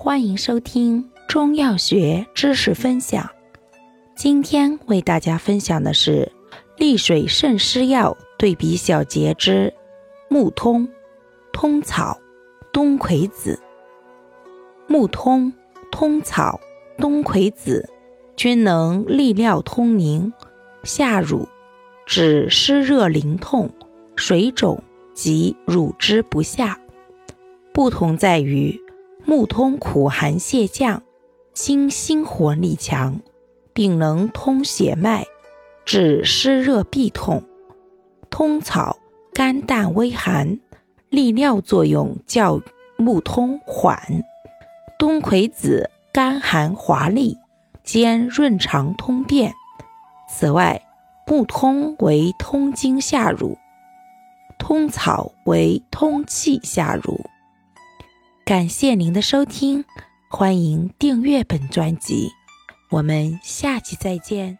欢迎收听中药学知识分享。今天为大家分享的是利水渗湿药对比小节之木通、通草、冬葵子。木通、通草、冬葵子均能利尿通淋、下乳，治湿热淋痛、水肿及乳汁不下。不同在于。木通苦寒泻降，清心活力强，并能通血脉，治湿热痹痛。通草甘淡微寒，利尿作用较木通缓。冬葵子甘寒滑利，兼润肠通便。此外，木通为通经下乳，通草为通气下乳。感谢您的收听，欢迎订阅本专辑，我们下期再见。